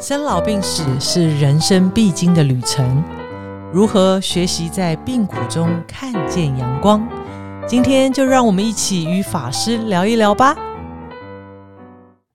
生老病死是人生必经的旅程，如何学习在病苦中看见阳光？今天就让我们一起与法师聊一聊吧。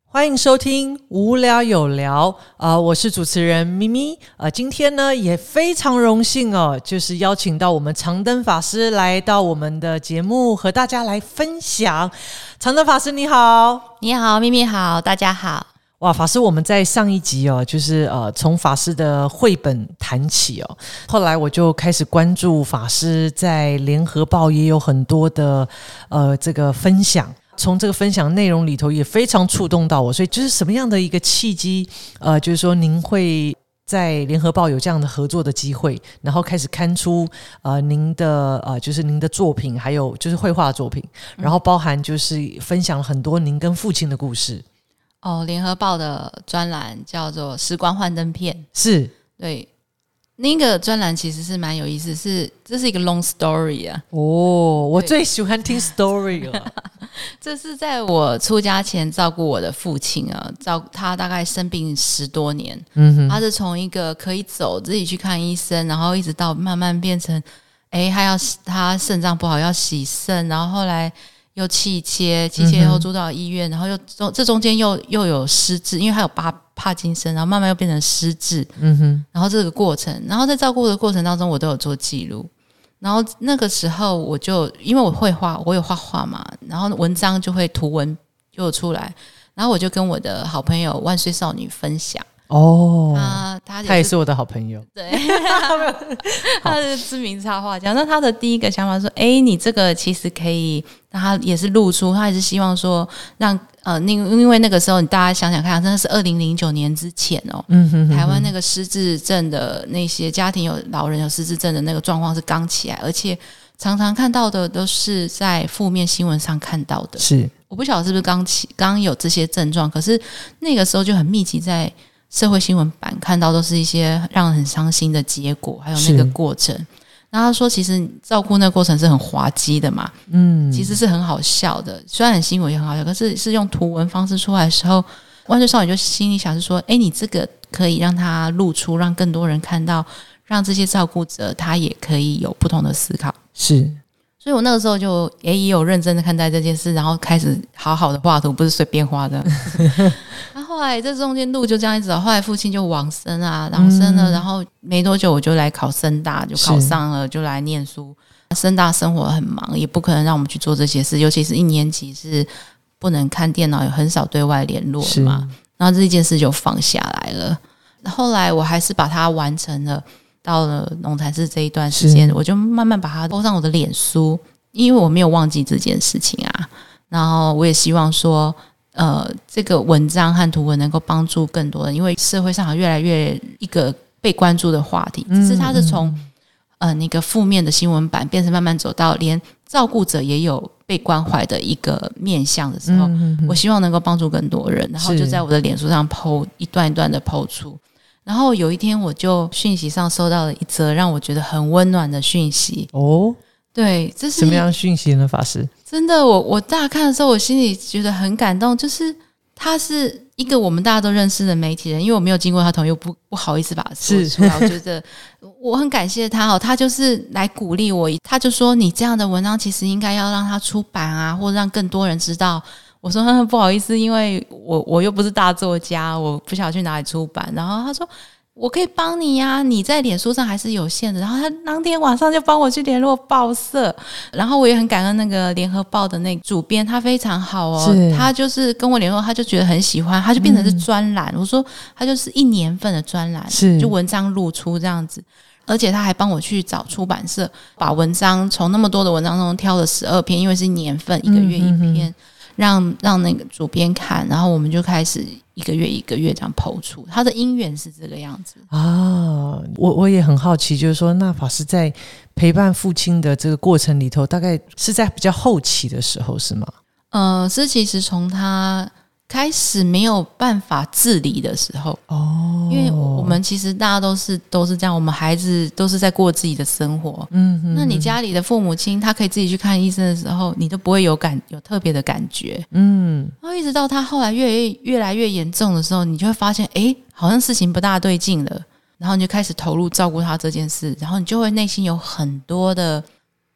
欢迎收听无聊有聊啊、我是主持人咪咪啊、今天呢也非常荣幸哦，就是邀请到我们长灯法师来到我们的节目，和大家来分享。长灯法师你好。你好，咪咪好，大家好。哇，法师，我们在上一集哦，就是呃，从法师的绘本谈起哦，后来我就开始关注法师在联合报也有很多的呃这个分享。从这个分享内容里头也非常触动到我，所以就是什么样的一个契机，呃，就是说您会在联合报有这样的合作的机会，然后开始刊出呃您的呃就是您的作品，还有就是绘画作品，然后包含就是分享了很多您跟父亲的故事，哦，联合报的专栏叫做《时光幻灯片》，是对，那个专栏其实是蛮有意思，是这是一个 long story 啊。哦，我最喜欢听 story 了。这是在我出家前照顾我的父亲啊，照他大概生病十多年，嗯哼，他是从一个可以走自己去看医生，然后一直到慢慢变成，哎，他要他肾脏不好要洗肾，然后后来又气切，气切又住到医院，然后又中这中间又又有失智，因为他有帕帕金森，然后慢慢又变成失智，嗯哼，然后这个过程，然后在照顾的过程当中，我都有做记录。然后那个时候我就因为我会画，我有画画嘛，然后文章就会图文就出来，然后我就跟我的好朋友万岁少女分享，哦，她她他也是我的好朋友。对，他是知名插画家。那他的第一个想法说：“哎，你这个其实可以。”那他也是露出，他也是希望说让呃，那因为那个时候你大家想想看，真的是二零零九年之前哦，嗯哼哼台湾那个失智症的那些家庭有老人有失智症的那个状况是刚起来，而且常常看到的都是在负面新闻上看到的。是我不晓得是不是刚起刚有这些症状，可是那个时候就很密集在社会新闻版看到，都是一些让人很伤心的结果，还有那个过程。然后他说，其实照顾那个过程是很滑稽的嘛，嗯，其实是很好笑的，虽然很新闻也很好笑，可是是用图文方式出来的时候，万岁少女就心里想是说，哎，你这个可以让他露出，让更多人看到，让这些照顾者他也可以有不同的思考。是所以我那个时候就也也有认真的看待这件事，然后开始好好的画图，不是随便画的。那后来这中间路就这样一直走，后来父亲就往生啊，往生了，嗯然后没多久我就来考深大，就考上了，就来念书。深大生活很忙，也不可能让我们去做这些事，尤其是一年级是不能看电脑，也很少对外联络是嘛。然后这件事就放下来了。后来我还是把它完成了。到了农禅寺这一段时间，我就慢慢把它播上我的脸书，因为我没有忘记这件事情啊。然后我也希望说，呃，这个文章和图文能够帮助更多人，因为社会上越来越一个被关注的话题，只是它是从呃那个负面的新闻版变成慢慢走到连照顾者也有被关怀的一个面向的时候，嗯哼我希望能够帮助更多人，然后就在我的脸书上剖一段一段的剖出。然后有一天，我就讯息上收到了一则让我觉得很温暖的讯息。哦，对，这是什么样的讯息呢？法师真的，我我大看的时候，我心里觉得很感动，就是他是一个我们大家都认识的媒体人，因为我没有经过他同意，又不不好意思把它说出来。我觉得 我很感谢他哦，他就是来鼓励我，他就说你这样的文章其实应该要让他出版啊，或者让更多人知道。我说 不好意思，因为我我又不是大作家，我不晓得去哪里出版。然后他说。我可以帮你呀、你在脸书上还是有限的。然后他当天晚上就帮我去联络报社，然后我也很感恩那个联合报的那个主编，他非常好哦，他就是跟我联络，他就觉得很喜欢，他就变成是专栏。我说他就是一年份的专栏，是就文章露出这样子。而且他还帮我去找出版社，把文章从那么多的文章中挑了十二篇，因为是年份，一个月一篇，让让那个主编看，然后我们就开始一个月一个月这样剖出。他的因缘是这个样子。啊，我我也很好奇，就是说，那法师在陪伴父亲的这个过程里头，大概是在比较后期的时候，是吗？呃，是其实从他开始没有办法自理的时候。哦，因为我们其实大家都是都是这样，我们孩子都是在过自己的生活。嗯，那你家里的父母亲，他可以自己去看医生的时候，你都不会有感有特别的感觉。嗯，然后一直到他后来越越越来越严重的时候，你就会发现，哎，好像事情不大对劲了。然后你就开始投入照顾他这件事，然后你就会内心有很多的，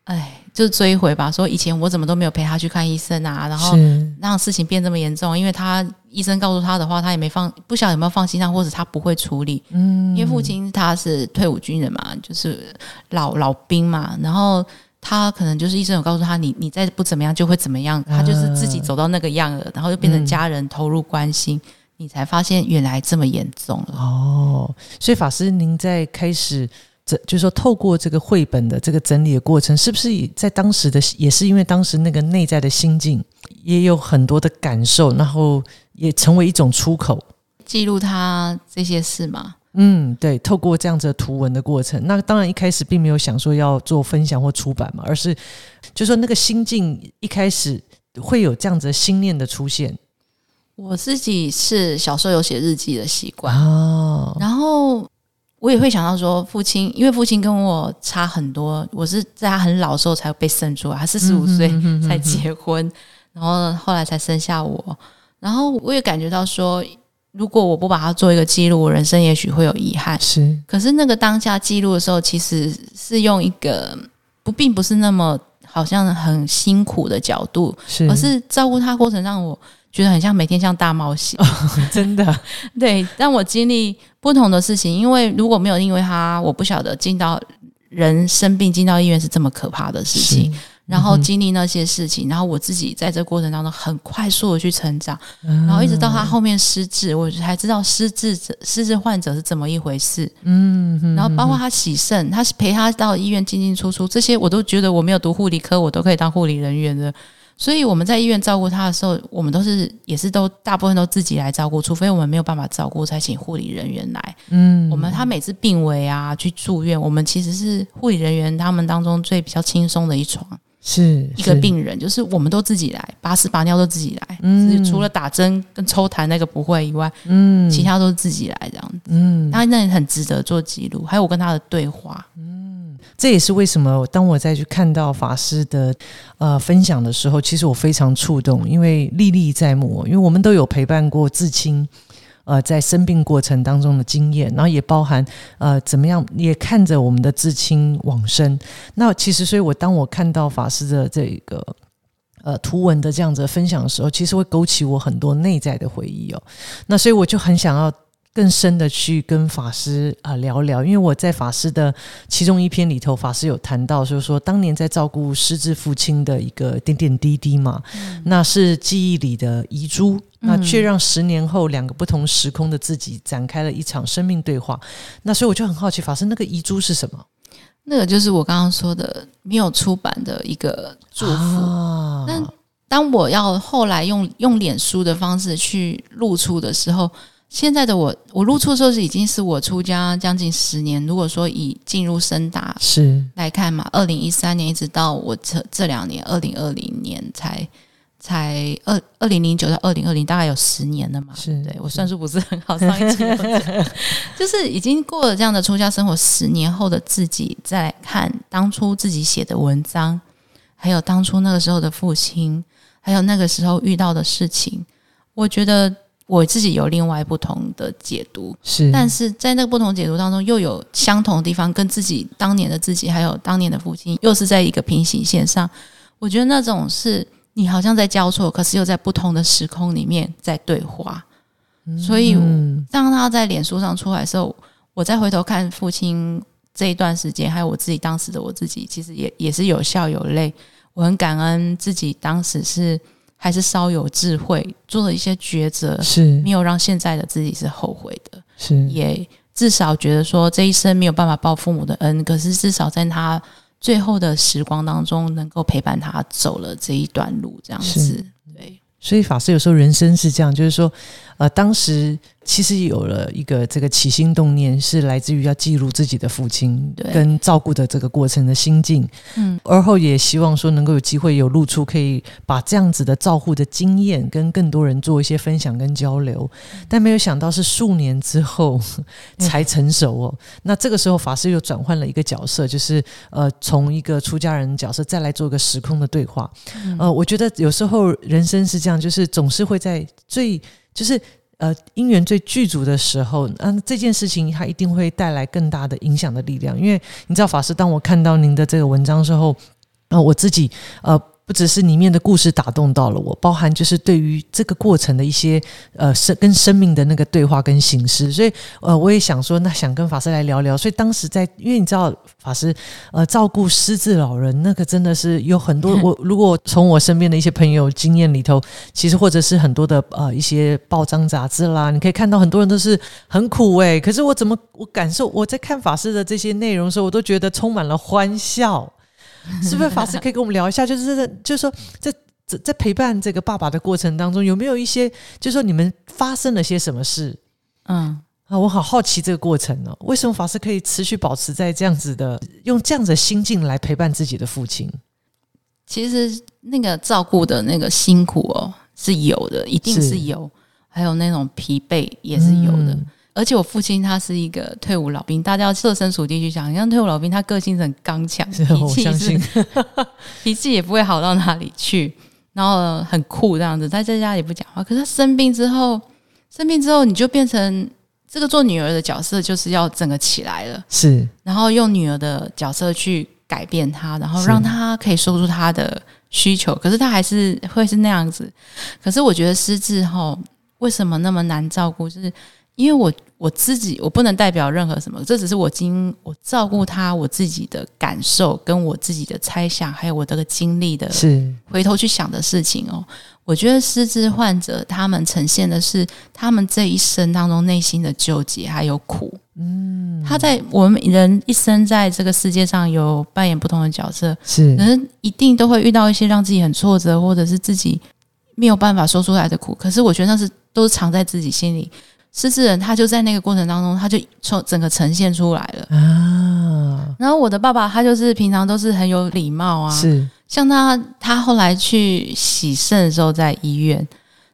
哎，就是追回吧。说以前我怎么都没有陪他去看医生啊，然后让事情变这么严重，因为他医生告诉他的话，他也没放，不晓得有没有放心上，或者他不会处理。嗯，因为父亲他是退伍军人嘛，就是老老兵嘛，然后他可能就是医生有告诉他，你你再不怎么样就会怎么样，他就是自己走到那个样了，然后就变成家人投入关心。你才发现原来这么严重了哦，所以法师，您在开始这，就是说透过这个绘本的这个整理的过程，是不是在当时的也是因为当时那个内在的心境，也有很多的感受，然后也成为一种出口，记录他这些事吗？嗯，对，透过这样子的图文的过程，那当然一开始并没有想说要做分享或出版嘛，而是就说那个心境一开始会有这样子的心念的出现。我自己是小时候有写日记的习惯哦，然后我也会想到说，父亲因为父亲跟我差很多，我是在他很老的时候才被生出来，他四十五岁才结婚，然后后来才生下我，然后我也感觉到说，如果我不把它做一个记录，我人生也许会有遗憾。是，可是那个当下记录的时候，其实是用一个不，并不是那么好像很辛苦的角度，是，而是照顾他过程让我。觉得很像每天像大冒险，真的。对，让我经历不同的事情，因为如果没有因为他，我不晓得进到人生病进到医院是这么可怕的事情。然后经历那些事情，然后我自己在这过程当中很快速的去成长，然后一直到他后面失智，我才知道失智者失智患者是怎么一回事。嗯，然后包括他洗肾，他陪他到医院进进出出，这些我都觉得我没有读护理科，我都可以当护理人员的。所以我们在医院照顾他的时候，我们都是也是都大部分都自己来照顾，除非我们没有办法照顾，才请护理人员来。嗯，我们他每次病危啊，去住院，我们其实是护理人员他们当中最比较轻松的一床，是一个病人，就是我们都自己来，拔屎拔尿都自己来，嗯，除了打针跟抽痰那个不会以外，嗯，其他都是自己来这样子，嗯，那那很值得做记录，还有我跟他的对话，嗯。这也是为什么，当我再去看到法师的呃分享的时候，其实我非常触动，因为历历在目。因为我们都有陪伴过至亲，呃，在生病过程当中的经验，然后也包含呃怎么样，也看着我们的至亲往生。那其实，所以我当我看到法师的这个呃图文的这样子分享的时候，其实会勾起我很多内在的回忆哦。那所以我就很想要。更深的去跟法师啊聊聊，因为我在法师的其中一篇里头，法师有谈到，就是说当年在照顾失智父亲的一个点点滴滴嘛，那是记忆里的遗珠，那却让十年后两个不同时空的自己展开了一场生命对话。那所以我就很好奇，法师那个遗珠是什么？那个就是我刚刚说的没有出版的一个祝福。那当我要后来用用脸书的方式去露出的时候。现在的我，我入出时候是已经是我出家将近十年。如果说以进入深大是来看嘛，二零一三年一直到我这这两年，二零二零年才才二二零零九到二零二零，大概有十年了嘛。是对我算数不是很好，上一次 就是已经过了这样的出家生活十年后的自己，再看当初自己写的文章，还有当初那个时候的父亲，还有那个时候遇到的事情，我觉得。我自己有另外不同的解读，是，但是在那个不同解读当中，又有相同的地方，跟自己当年的自己，还有当年的父亲，又是在一个平行线上。我觉得那种是你好像在交错，可是又在不同的时空里面在对话。所以当他在脸书上出来的时候，我再回头看父亲这一段时间，还有我自己当时的我自己，其实也也是有笑有泪。我很感恩自己当时是。还是稍有智慧，做了一些抉择，是。没有让现在的自己是后悔的，是。也至少觉得说这一生没有办法报父母的恩，可是至少在他最后的时光当中，能够陪伴他走了这一段路，这样子。对，所以法师有时候人生是这样，就是说，呃，当时其实有了一个这个起心动念，是来自于要记录自己的父亲跟照顾的这个过程的心境。嗯，而后也希望说能够有机会有露出，可以把这样子的照护的经验跟更多人做一些分享跟交流。但没有想到是数年之后才成熟哦。那这个时候法师又转换了一个角色，就是呃，从一个出家人角色再来做一个时空的对话。呃，我觉得有时候人生是这样，就是总是会在最就是。呃，因缘最具足的时候，嗯、这件事情它一定会带来更大的影响的力量。因为你知道，法师，当我看到您的这个文章之后，呃，我自己呃，不只是里面的故事打动到了我，包含就是对于这个过程的一些呃生跟生命的那个对话跟形式，所以呃，我也想说，那想跟法师来聊聊。所以当时在，因为你知道，法师呃照顾失智老人，那个真的是有很多。我 如果从我身边的一些朋友经验里头，其实或者是很多的呃一些报章杂志啦，你可以看到很多人都是很苦诶、可是我怎么我感受我在看法师的这些内容的时候，我都觉得充满了欢笑。是不是法师可以跟我们聊一下？就是在就是说在在在陪伴这个爸爸的过程当中，有没有一些就是说你们发生了些什么事嗯，啊？我好好奇这个过程哦，为什么法师可以持续保持在这样子的用这样子的心境来陪伴自己的父亲？其实那个照顾的那个辛苦哦是有的，一定是是有，还有那种疲惫也是有的。嗯而且我父亲他是一个退伍老兵，大家要设身处地去想，像退伍老兵，他个性是很刚强，是脾我气是 脾气也不会好到哪里去，然后很酷这样子，他在家也不讲话。可是他生病之后，生病之后你就变成这个做女儿的角色，就是要整个起来了，是然后用女儿的角色去改变他，然后让他可以说出他的需求。可是他还是会是那样子。可是我觉得失智后为什么那么难照顾，就是因为我我自己我不能代表任何什么，这只是我经我照顾他我自己的感受，跟我自己的猜想，还有我这个经历的是回头去想的事情哦。我觉得失智患者他们呈现的是他们这一生当中内心的纠结还有苦。嗯，他在我们人一生在这个世界上有扮演不同的角色，是可能一定都会遇到一些让自己很挫折，或者是自己没有办法说出来的苦。可是我觉得那是都是藏在自己心里。失智人他就在那个过程当中，他就从整个呈现出来了。啊，然后我的爸爸他就是平常都是很有礼貌啊，是像他，他后来去洗肾的时候在医院，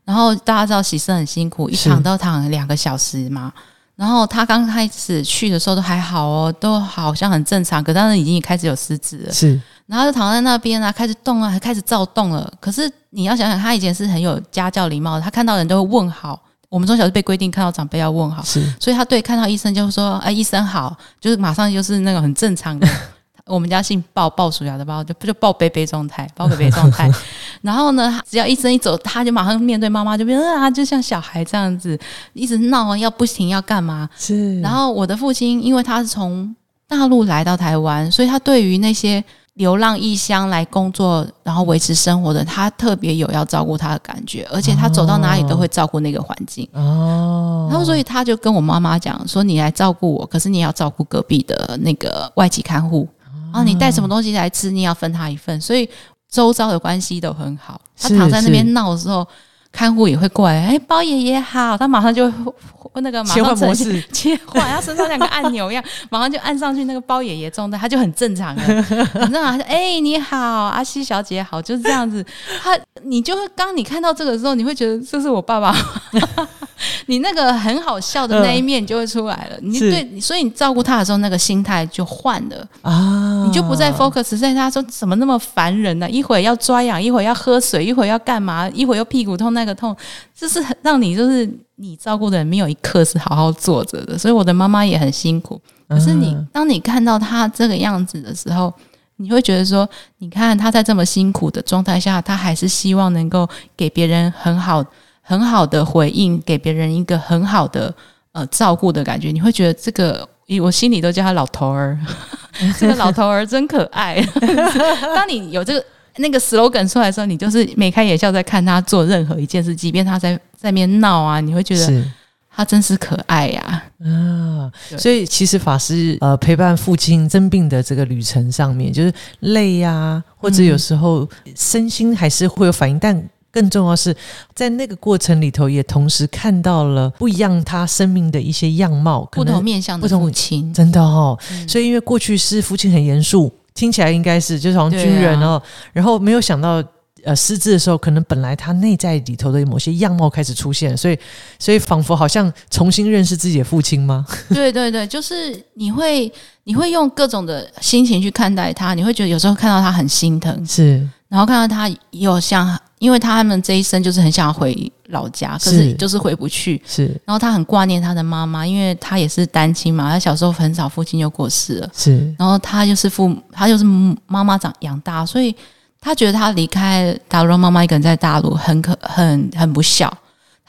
然后大家知道洗肾很辛苦，一躺都躺两个小时嘛。然后他刚开始去的时候都还好哦，都好像很正常，可当然已经开始有失智了。是然后就躺在那边啊，开始动啊，还开始躁动了。可是你要想想，他以前是很有家教礼貌的，他看到人都会问好。我们从小就被规定看到长辈要问好，是所以他对看到医生就说：“哎，医生好。”就是马上就是那个很正常的。我们家姓鲍，鲍鼠牙的鲍，就就鲍贝贝状态，鲍贝贝状态。然后呢，只要医生一走，他就马上面对妈妈，就变 啊，就像小孩这样子，一直闹啊，要不停要干嘛。是，然后我的父亲，因为他是从大陆来到台湾，所以他对于那些流浪异乡来工作，然后维持生活的，他特别有要照顾他的感觉，而且他走到哪里都会照顾那个环境。哦，然后，所以他就跟我妈妈讲说：“你来照顾我，可是你也要照顾隔壁的那个外籍看护啊，你带什么东西来吃，你也要分他一份。”所以周遭的关系都很好。他躺在那边闹的时候，看护也会过来，哎，包爷爷好，他马上就会那个马切换模式，切换，他身上像个按钮一样，马上就按上去那个包爷爷状态，他就很正常了。很正常，他说：“哎、你好，阿西小姐好。”就是这样子。他，你就会当你看到这个的时候，你会觉得这是我爸爸。你那个很好笑的那一面就会出来了。你对，所以你照顾他的时候，那个心态就换了，啊，你就不再 focus 在他说怎么那么烦人呢、一会儿要抓痒，一会儿要喝水，一会儿要干嘛，一会儿又屁股痛那个痛，就是很让你就是你照顾的人没有一刻是好好坐着的。所以我的妈妈也很辛苦。可是你嗯当你看到他这个样子的时候，你会觉得说，你看他在这么辛苦的状态下，他还是希望能够给别人很好、很好的回应，给别人一个很好的呃照顾的感觉。你会觉得这个，我心里都叫他老头儿，这个老头儿真可爱。当你有这个那个 slogan 出来的时候，你就是眉开眼笑在看他做任何一件事，即便他在在那边闹啊，你会觉得他真是可爱呀、啊，对所以其实法师呃陪伴父亲生病的这个旅程上面，就是累呀、或者有时候身心还是会有反应，但更重要是在那个过程里头，也同时看到了不一样他生命的一些样貌，不同面向的父亲，真的哦。所以因为过去是父亲很严肃，听起来应该是就好像军人哦，然后没有想到。呃，失智的时候，可能本来他内在里头的某些样貌开始出现，所以，所以仿佛好像重新认识自己的父亲吗？对对对，就是你会，你会用各种的心情去看待他，你会觉得有时候看到他很心疼，是，然后看到他有像，因为他们这一生就是很想回老家，可是就是回不去，是，然后他很挂念他的妈妈，因为他也是单亲嘛，他小时候很早父亲就过世了，是，然后他就是父，他就是妈妈长养大，所以。他觉得他离开大陆，妈妈一个人在大陆，很可很很不孝。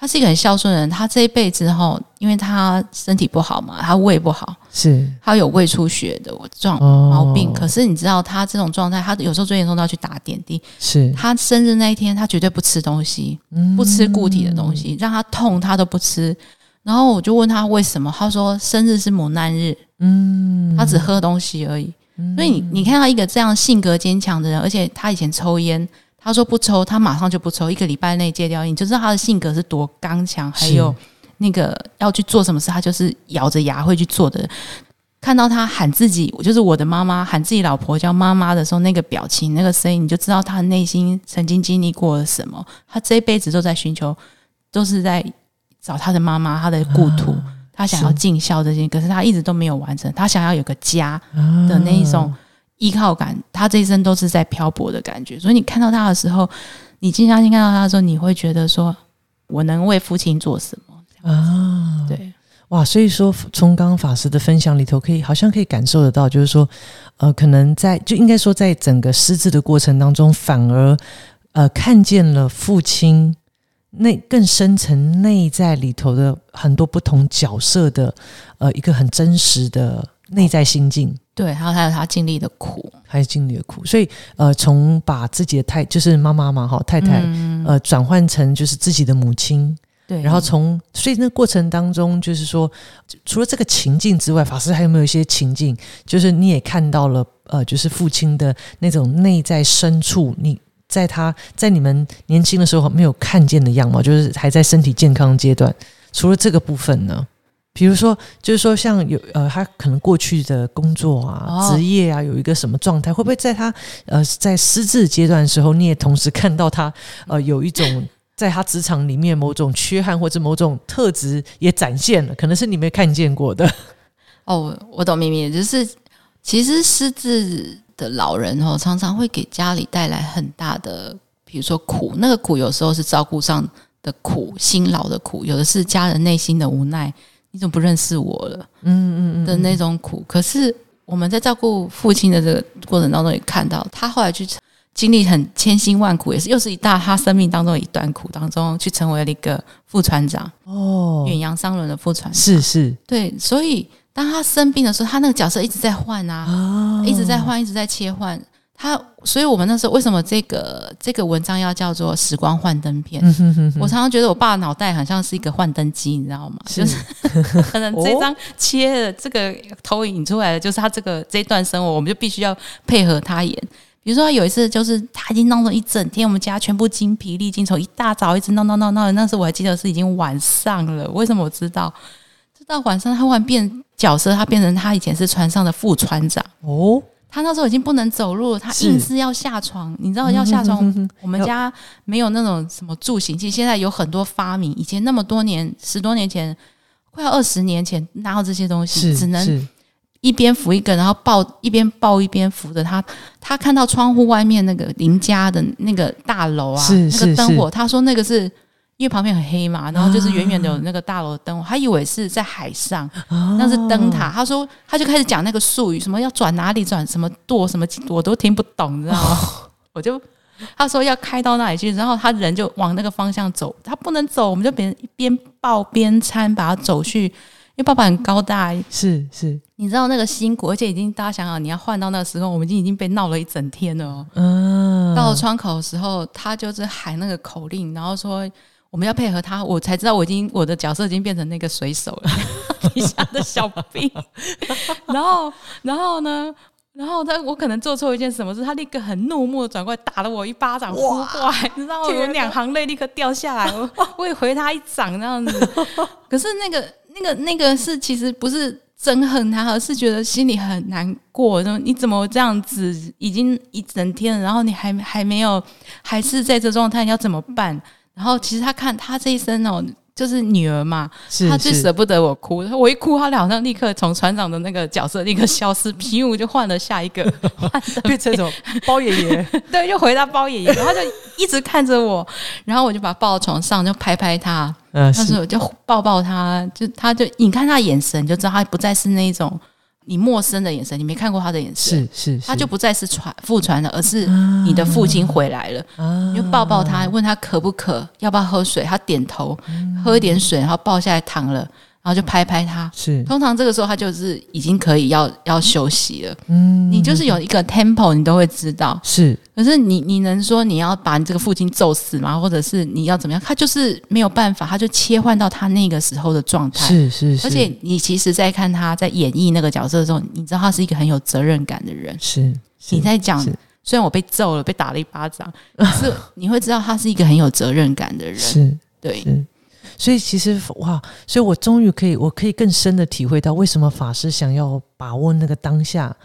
他是一个很孝顺的人。他这一辈子后，因为他身体不好嘛，他胃不好，是他有胃出血的状毛病。可是你知道，他这种状态，他有时候最严重都要去打点滴。是他生日那一天，他绝对不吃东西，不吃固体的东西，让他痛他都不吃。然后我就问他为什么，他说生日是磨难日，嗯，他只喝东西而已。所以你你看到一个这样性格坚强的人，而且他以前抽烟，他说不抽，他马上就不抽，一个礼拜内戒掉，你就知道他的性格是多刚强。还有那个要去做什么事，他就是咬着牙会去做的。看到他喊自己，就是我的妈妈，喊自己老婆叫妈妈的时候，那个表情、那个声音，你就知道他内心曾经经历过了什么。他这一辈子都在寻求，都是在找他的妈妈，他的故土。他想要尽孝这些，可是他一直都没有完成。他想要有个家的那一种依靠感，他这一生都是在漂泊的感觉。所以你看到他的时候，你静下心看到他的时候，你会觉得说：“我能为父亲做什么？”啊，对，哇！所以说，从刚刚法师的分享里头，可以好像可以感受得到，就是说，呃，可能在就应该说，在整个失智的过程当中，反而呃看见了父亲。内更深层内在里头的很多不同角色的，呃，一个很真实的内在心境。对，还有还有他经历的苦，还有经历的苦。所以，呃，从把自己的太就是妈妈嘛，哈，太太，呃，转换成就是自己的母亲。对。然后从所以那过程当中，就是说，除了这个情境之外，法师还有没有一些情境？就是你也看到了，呃，就是父亲的那种内在深处，你。在他在你们年轻的时候没有看见的样貌，就是还在身体健康阶段。除了这个部分呢，比如说，就是说，像有呃，他可能过去的工作啊、职业啊，有一个什么状态，会不会在他呃在失智阶段的时候，你也同时看到他呃有一种在他职场里面某种缺憾或者某种特质也展现了，可能是你没看见过的。哦，我懂秘密，就是其实失智。的老人哦，常常会给家里带来很大的，比如说苦。那个苦有时候是照顾上的苦，辛劳的苦；有的是家人内心的无奈，你怎么不认识我了？嗯嗯嗯的那种苦。可是我们在照顾父亲的这个过程当中，也看到他后来去经历很千辛万苦，也是又是一大他生命当中的一段苦当中，去成为了一个副船长哦，远洋商轮的副船长。是是，对，所以。当他生病的时候，他那个角色一直在换啊，一直在换，一直在切换。他，所以我们那时候为什么这个这个文章要叫做“时光幻灯片”？我常常觉得我爸脑袋好像是一个幻灯机，你知道吗？就是 可能这张切的这个投影出来的，就是他这个这段生活，我们就必须要配合他演。比如说有一次，就是他已经弄了一整天，我们家全部精疲力尽，从一大早一直闹闹闹闹。那时候我还记得是已经晚上了。为什么我知道？就到晚上，他忽然变。角色他变成他以前是船上的副船长哦，他那时候已经不能走路，他硬是要下床。你知道要下床，我们家没有那种什么助行器，现在有很多发明。以前那么多年，十多年前，快要二十年前，哪有这些东西？只能一边扶一个，然后抱一边抱一边扶着他。他看到窗户外面那个邻家的那个大楼啊，那个灯火，他说那个是。因为旁边很黑嘛，然后就是远远的有那个大楼的灯，他以为是在海上，那是灯塔。他说，他就开始讲那个术语，什么要转哪里转，什么舵，什么我都听不懂，你知道吗？我就他说要开到那里去，然后他人就往那个方向走，他不能走，我们就边边抱边搀把他走去。因为爸爸很高大，是是，你知道那个辛苦，而且已经大家想想，你要换到那个时候，我们已经已经被闹了一整天了。嗯，到了窗口的时候，他就是喊那个口令，然后说。我们要配合他，我才知道我已经我的角色已经变成那个水手了，底下的小兵。然后，然后呢？然后他我可能做错一件什么事，他立刻很怒目地转过来打了我一巴掌，呼过来，你知道吗？我两行泪立刻掉下来，我我也回他一掌那样子。可是那个那个那个是其实不是憎恨他，而是觉得心里很难过。说你怎么这样子，已经一整天了，然后你还还没有，还是在这状态，你要怎么办？然后其实他看他这一生哦。就是女儿嘛，他最舍不得我哭，我一哭，他好像立刻从船长的那个角色立刻消失，皮舞就换了下一个，变成什么包爷爷？对，又回到包爷爷，然后就一直看着我，然后我就把他抱到床上，就拍拍他，嗯，他说就抱抱他，就他就你看他眼神，就知道他不再是那一种。你陌生的眼神，你没看过他的眼神，是是，他就不再是传父传了，而是你的父亲回来了，你就抱抱他，问他渴不渴，要不要喝水，他点头，喝一点水，然后抱下来躺了。然后就拍拍他，是通常这个时候他就是已经可以要要休息了。嗯，你就是有一个 tempo，你都会知道。是，可是你你能说你要把你这个父亲揍死吗？或者是你要怎么样？他就是没有办法，他就切换到他那个时候的状态。是是是。而且你其实，在看他在演绎那个角色的时候，你知道他是一个很有责任感的人。是，你在讲，虽然我被揍了，被打了一巴掌，可是你会知道他是一个很有责任感的人。是，对。所以其实哇，所以我终于可以，我可以更深的体会到为什么法师想要把握那个当下，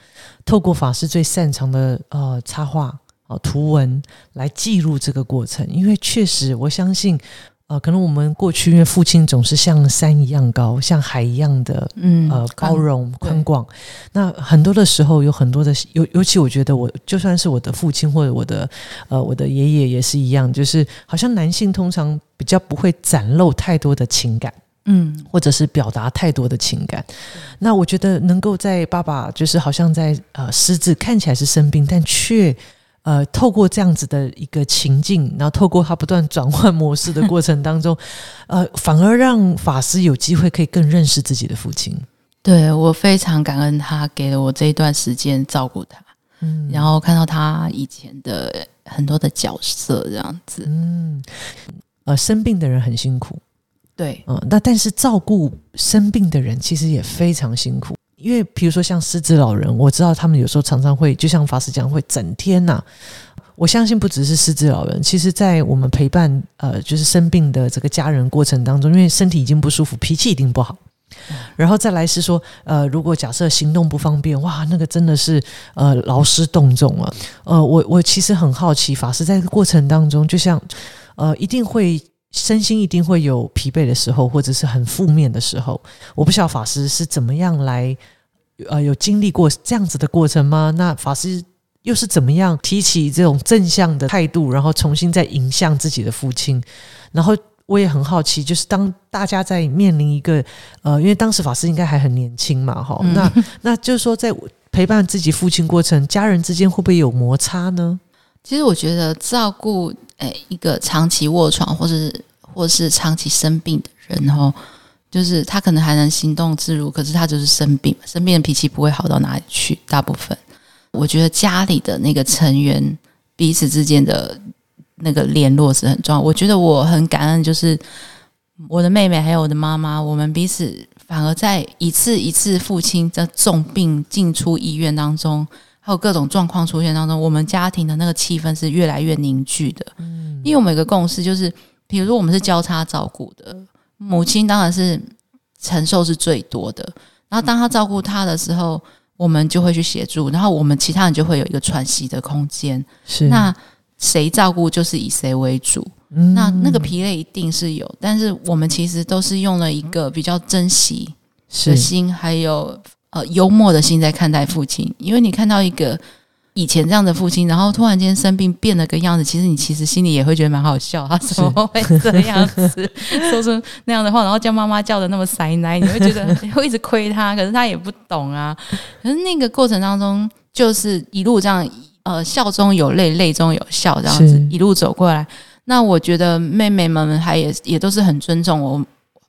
透过法师最擅长的呃插画哦图文来记录这个过程，因为确实我相信。呃，可能我们过去因为父亲总是像山一样高，像海一样的，嗯，呃，包容宽广。那很多的时候有很多的，尤尤其我觉得，我就算是我的父亲或者我的呃我的爷爷也是一样，就是好像男性通常比较不会展露太多的情感，嗯，或者是表达太多的情感。那我觉得能够在爸爸就是好像在呃失智看起来是生病，但却。呃，透过这样子的一个情境，然后透过他不断转换模式的过程当中，呃，反而让法师有机会可以更认识自己的父亲。对我非常感恩他给了我这一段时间照顾他，嗯，然后看到他以前的很多的角色这样子，嗯，呃，生病的人很辛苦，对，嗯，那但是照顾生病的人其实也非常辛苦。因为比如说像失智老人，我知道他们有时候常常会，就像法师讲，会整天呐。我相信不只是失智老人，其实在我们陪伴呃，就是生病的这个家人过程当中，因为身体已经不舒服，脾气一定不好。然后再来是说，呃，如果假设行动不方便，哇，那个真的是呃劳师动众啊。呃，我我其实很好奇，法师在过程当中，就像呃，一定会。身心一定会有疲惫的时候，或者是很负面的时候。我不晓得法师是怎么样来，呃，有经历过这样子的过程吗？那法师又是怎么样提起这种正向的态度，然后重新再迎向自己的父亲？然后我也很好奇，就是当大家在面临一个，呃，因为当时法师应该还很年轻嘛，哈，那那就是说，在陪伴自己父亲过程，家人之间会不会有摩擦呢？其实我觉得照顾。哎，一个长期卧床或者是或是长期生病的人，然后就是他可能还能行动自如，可是他就是生病，生病的脾气不会好到哪里去。大部分，我觉得家里的那个成员彼此之间的那个联络是很重要。我觉得我很感恩，就是我的妹妹还有我的妈妈，我们彼此反而在一次一次父亲的重病进出医院当中。还有各种状况出现当中，我们家庭的那个气氛是越来越凝聚的。嗯，因为我们有个共识，就是比如说我们是交叉照顾的，母亲当然是承受是最多的。然后当他照顾他的时候，我们就会去协助，然后我们其他人就会有一个喘息的空间。是，那谁照顾就是以谁为主。那那个疲累一定是有，但是我们其实都是用了一个比较珍惜的心，还有。呃，幽默的心在看待父亲，因为你看到一个以前这样的父亲，然后突然间生病变了个样子，其实你其实心里也会觉得蛮好笑，他怎么会这样子 说出那样的话，然后叫妈妈叫的那么塞奶，你会觉得 会一直亏他，可是他也不懂啊。可是那个过程当中，就是一路这样，呃，笑中有泪，泪中有笑，这样子一路走过来。那我觉得妹妹们还也也都是很尊重我，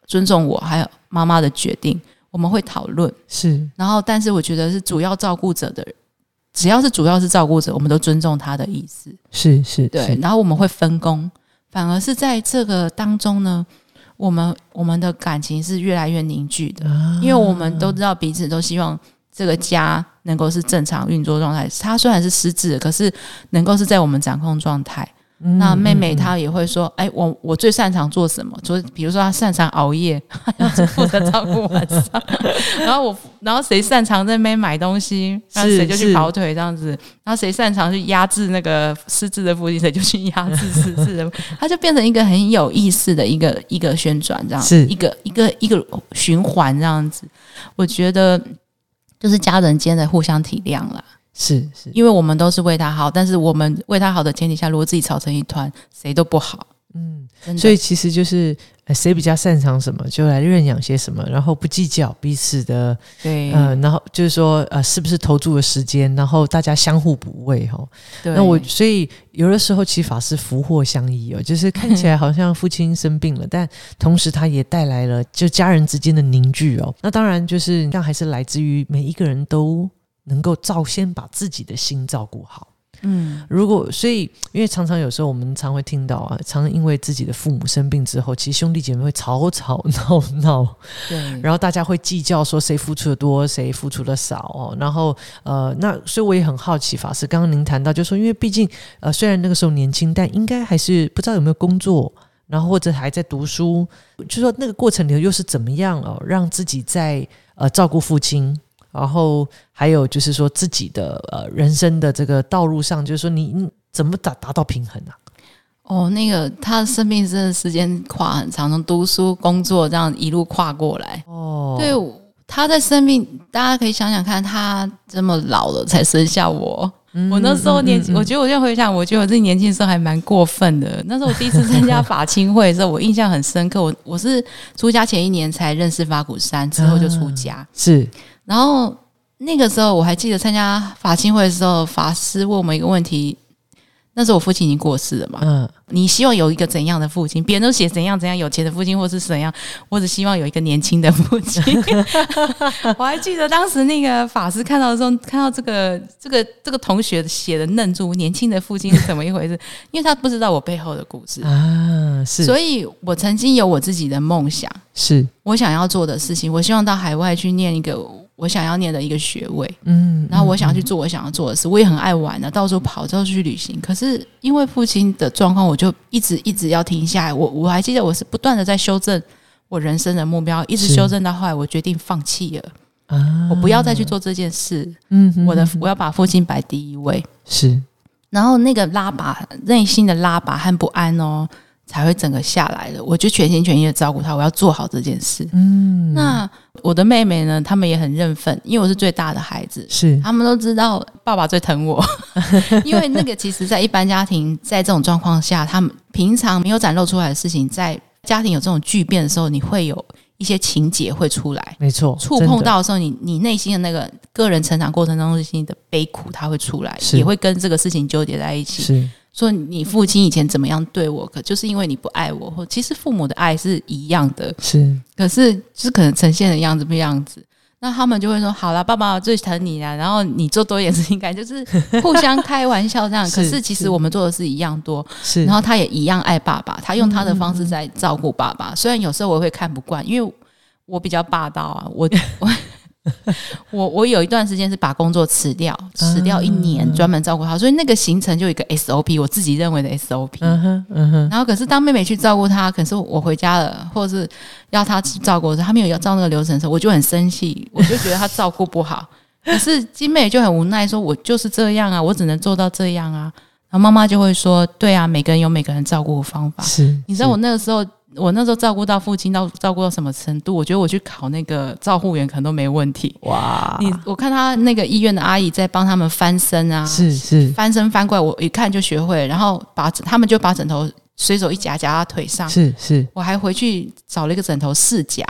尊重我，还有妈妈的决定。我们会讨论是，然后但是我觉得是主要照顾者的，只要是主要是照顾者，我们都尊重他的意思。是是，对。然后我们会分工，反而是在这个当中呢，我们我们的感情是越来越凝聚的，因为我们都知道彼此都希望这个家能够是正常运作状态。他虽然是失智，可是能够是在我们掌控状态。那妹妹她也会说：“哎，我我最擅长做什么？就比如说她擅长熬夜，要负责照顾晚上。然后我，然后谁擅长在那边买东西，然后谁就去跑腿这样子。然后谁擅长去压制那个失智的父亲，谁就去压制失智的。他就变成一个很有意思的一个一个旋转，这样是一个一个一个循环这样子。我觉得就是家人间的互相体谅啦。”是是，因为我们都是为他好，但是我们为他好的前提下，如果自己吵成一团，谁都不好。嗯，所以其实就是谁比较擅长什么，就来认养些什么，然后不计较彼此的对，呃，然后就是说呃，是不是投注了时间，然后大家相互补位哈。那我所以有的时候其实法师福祸相依哦，就是看起来好像父亲生病了，但同时他也带来了就家人之间的凝聚哦。那当然就是这样，还是来自于每一个人都。能够照先把自己的心照顾好，嗯，如果所以，因为常常有时候我们常会听到啊，常因为自己的父母生病之后，其实兄弟姐妹会吵吵闹闹，对，然后大家会计较说谁付出的多，谁付出的少。哦，然后呃，那所以我也很好奇，法师刚刚您谈到，就说因为毕竟呃，虽然那个时候年轻，但应该还是不知道有没有工作，然后或者还在读书，就说那个过程里又是怎么样哦，让自己在呃照顾父亲。然后还有就是说自己的呃人生的这个道路上，就是说你怎么达达到平衡呢？哦，那个他的生命真的时间跨很长，从读书、工作这样一路跨过来。哦，对，他在生命，大家可以想想看，他这么老了才生下我。我那时候年，我觉得我现在回想，我觉得我自己年轻的时候还蛮过分的。那时候我第一次参加法亲会的时候，我印象很深刻。我我是出家前一年才认识法鼓山，之后就出家。是。然后那个时候我还记得参加法亲会的时候，法师问我们一个问题。那时候我父亲已经过世了嘛？嗯，你希望有一个怎样的父亲？别人都写怎样怎样有钱的父亲，或是怎样？我只希望有一个年轻的父亲。我还记得当时那个法师看到的时候，看到这个这个这个同学写的愣住，年轻的父亲是怎么一回事？因为他不知道我背后的故事啊，是。所以我曾经有我自己的梦想，是我想要做的事情。我希望到海外去念一个。我想要念的一个学位，嗯，然后我想要去做我想要做的事，我也很爱玩的，到处跑，到处去旅行。可是因为父亲的状况，我就一直一直要停下来。我我还记得我是不断的在修正我人生的目标，一直修正到后来，我决定放弃了，啊，我不要再去做这件事。嗯，我的我要把父亲摆第一位，是，然后那个拉拔，内心的拉拔和不安哦。才会整个下来的，我就全心全意的照顾他，我要做好这件事。嗯，那我的妹妹呢？他们也很认份，因为我是最大的孩子，是他们都知道爸爸最疼我。因为那个其实，在一般家庭，在这种状况下，他们平常没有展露出来的事情，在家庭有这种巨变的时候，你会有一些情节会出来。没错，触碰到的时候，你你内心的那个个人成长过程当中心的悲苦，它会出来，也会跟这个事情纠结在一起。是。说你父亲以前怎么样对我，可就是因为你不爱我，或其实父母的爱是一样的，是，可是就是可能呈现的样子不一样子，那他们就会说好了，爸爸最疼你了，然后你做多一点事情，感就是互相 开玩笑这样，可是其实我们做的是一样多，是，然后他也一样爱爸爸，他用他的方式在照顾爸爸，虽然有时候我会看不惯，因为我比较霸道啊，我 我。我我有一段时间是把工作辞掉，辞掉一年，专门照顾他，所以那个行程就有一个 SOP，我自己认为的 SOP。嗯哼，嗯哼。然后可是当妹妹去照顾他，可是我回家了，或者是要他去照顾他，他没有要照那个流程的时候，我就很生气，我就觉得他照顾不好。可是金妹就很无奈，说我就是这样啊，我只能做到这样啊。然后妈妈就会说，对啊，每个人有每个人照顾的方法。是，你知道我那个时候。我那时候照顾到父亲到照顾到什么程度？我觉得我去考那个照护员可能都没问题。哇！你我看他那个医院的阿姨在帮他们翻身啊，是是翻身翻过来，我一看就学会。然后把他们就把枕头随手一夹夹到腿上，是是。我还回去找了一个枕头试夹，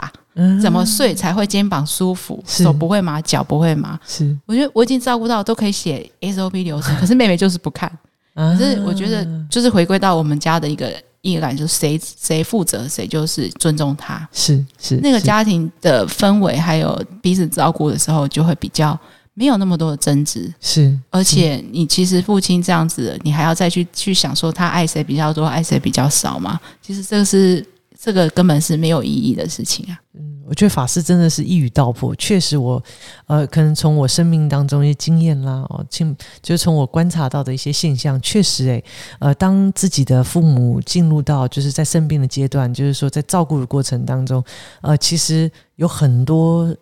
怎么睡才会肩膀舒服，手不会麻，脚不会麻。是，我觉得我已经照顾到都可以写 SOP 流程，可是妹妹就是不看。可是我觉得就是回归到我们家的一个。一感就是谁谁负责，谁就是尊重他。是是，那个家庭的氛围还有彼此照顾的时候，就会比较没有那么多的争执。是，而且你其实父亲这样子，你还要再去去想说他爱谁比较多，爱谁比较少嘛？其实这个是这个根本是没有意义的事情啊。嗯。我觉得法师真的是一语道破。确实我，呃，可能从我生命当中一些经验啦，哦，经就是从我观察到的一些现象，确实，诶，呃，当自己的父母进入到就是在生病的阶段，就是说在照顾的过程当中，呃，其实有很多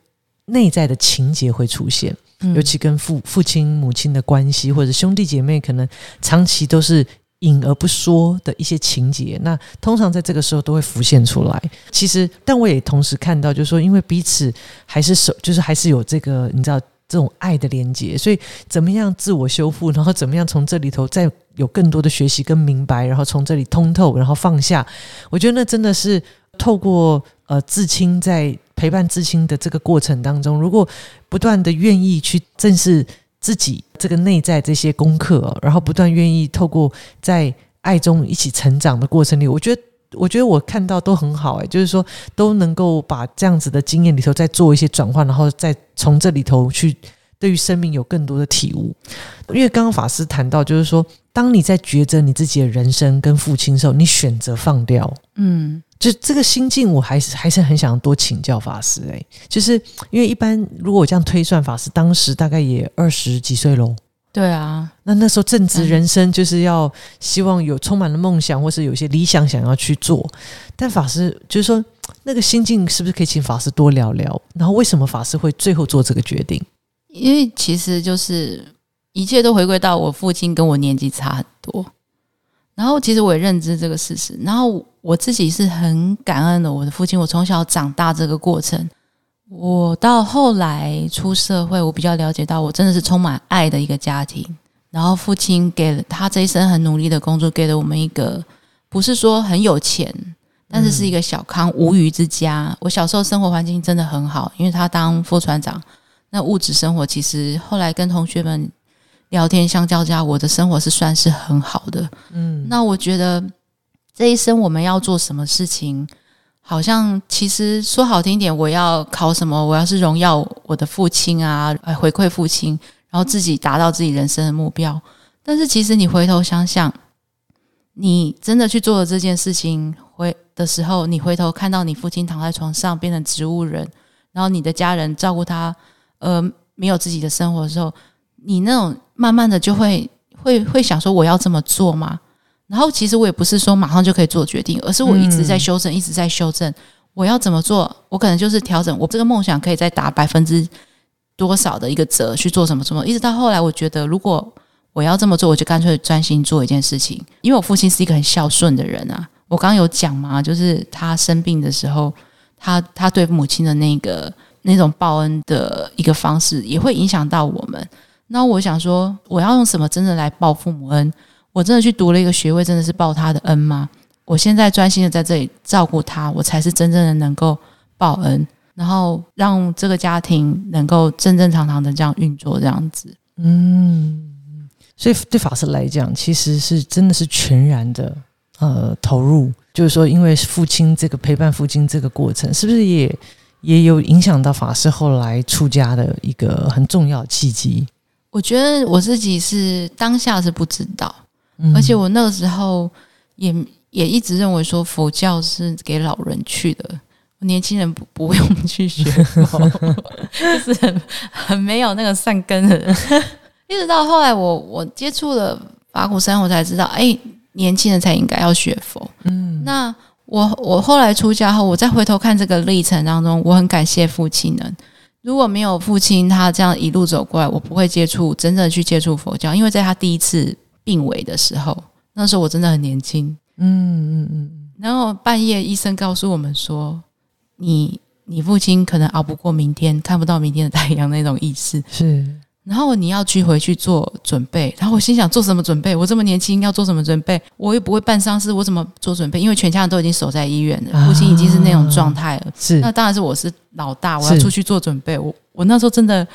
内在的情节会出现，尤其跟父父亲母亲的关系，或者兄弟姐妹，可能长期都是。隐而不说的一些情节，那通常在这个时候都会浮现出来。其实，但我也同时看到，就是说，因为彼此还是手，就是还是有这个你知道这种爱的连接，所以怎么样自我修复，然后怎么样从这里头再有更多的学习跟明白，然后从这里通透，然后放下。我觉得那真的是透过呃至亲在陪伴至亲的这个过程当中，如果不断的愿意去正视。自己这个内在这些功课，然后不断愿意透过在爱中一起成长的过程里，我觉得，我觉得我看到都很好哎，就是说都能够把这样子的经验里头再做一些转换，然后再从这里头去对于生命有更多的体悟。因为刚刚法师谈到，就是说，当你在抉择你自己的人生跟父亲的时候，你选择放掉，嗯。就这个心境，我还是还是很想多请教法师哎，就是因为一般如果我这样推算，法师当时大概也二十几岁喽。对啊，那那时候正值人生，就是要希望有充满了梦想，或是有些理想想要去做。但法师就是说，那个心境是不是可以请法师多聊聊？然后为什么法师会最后做这个决定？因为其实就是一切都回归到我父亲跟我年纪差很多。然后其实我也认知这个事实，然后我自己是很感恩的。我的父亲，我从小长大这个过程，我到后来出社会，我比较了解到，我真的是充满爱的一个家庭。然后父亲给了他这一生很努力的工作，给了我们一个不是说很有钱，但是是一个小康无余之家。我小时候生活环境真的很好，因为他当副船长，那物质生活其实后来跟同学们。聊天相交加，我的生活是算是很好的。嗯，那我觉得这一生我们要做什么事情，好像其实说好听点，我要考什么，我要是荣耀我的父亲啊，回馈父亲，然后自己达到自己人生的目标。但是其实你回头想想，你真的去做了这件事情回的时候，你回头看到你父亲躺在床上变成植物人，然后你的家人照顾他，呃，没有自己的生活的时候。你那种慢慢的就会会会想说我要这么做吗？然后其实我也不是说马上就可以做决定，而是我一直在修正，一直在修正我要怎么做。我可能就是调整我这个梦想可以再打百分之多少的一个折去做什么什么。一直到后来，我觉得如果我要这么做，我就干脆专心做一件事情。因为我父亲是一个很孝顺的人啊，我刚刚有讲嘛，就是他生病的时候，他他对母亲的那个那种报恩的一个方式，也会影响到我们。那我想说，我要用什么真的来报父母恩？我真的去读了一个学位，真的是报他的恩吗？我现在专心的在这里照顾他，我才是真正的能够报恩，然后让这个家庭能够正正常常的这样运作，这样子。嗯，所以对法师来讲，其实是真的是全然的呃投入，就是说，因为父亲这个陪伴父亲这个过程，是不是也也有影响到法师后来出家的一个很重要契机？我觉得我自己是当下是不知道，而且我那个时候也也一直认为说佛教是给老人去的，年轻人不不用去学，就是很很没有那个善根的人。一直到后来我我接触了法鼓山，我才知道，哎，年轻人才应该要学佛。嗯，那我我后来出家后，我再回头看这个历程当中，我很感谢父亲呢。如果没有父亲，他这样一路走过来，我不会接触真正去接触佛教。因为在他第一次病危的时候，那时候我真的很年轻，嗯嗯嗯。然后半夜医生告诉我们说：“你你父亲可能熬不过明天，看不到明天的太阳那种意思。”是。然后你要去回去做准备，然后我心想做什么准备？我这么年轻要做什么准备？我又不会办丧事，我怎么做准备？因为全家人都已经守在医院了，父亲已经是那种状态了。是，那当然是我是老大，我要出去做准备。我我那时候真的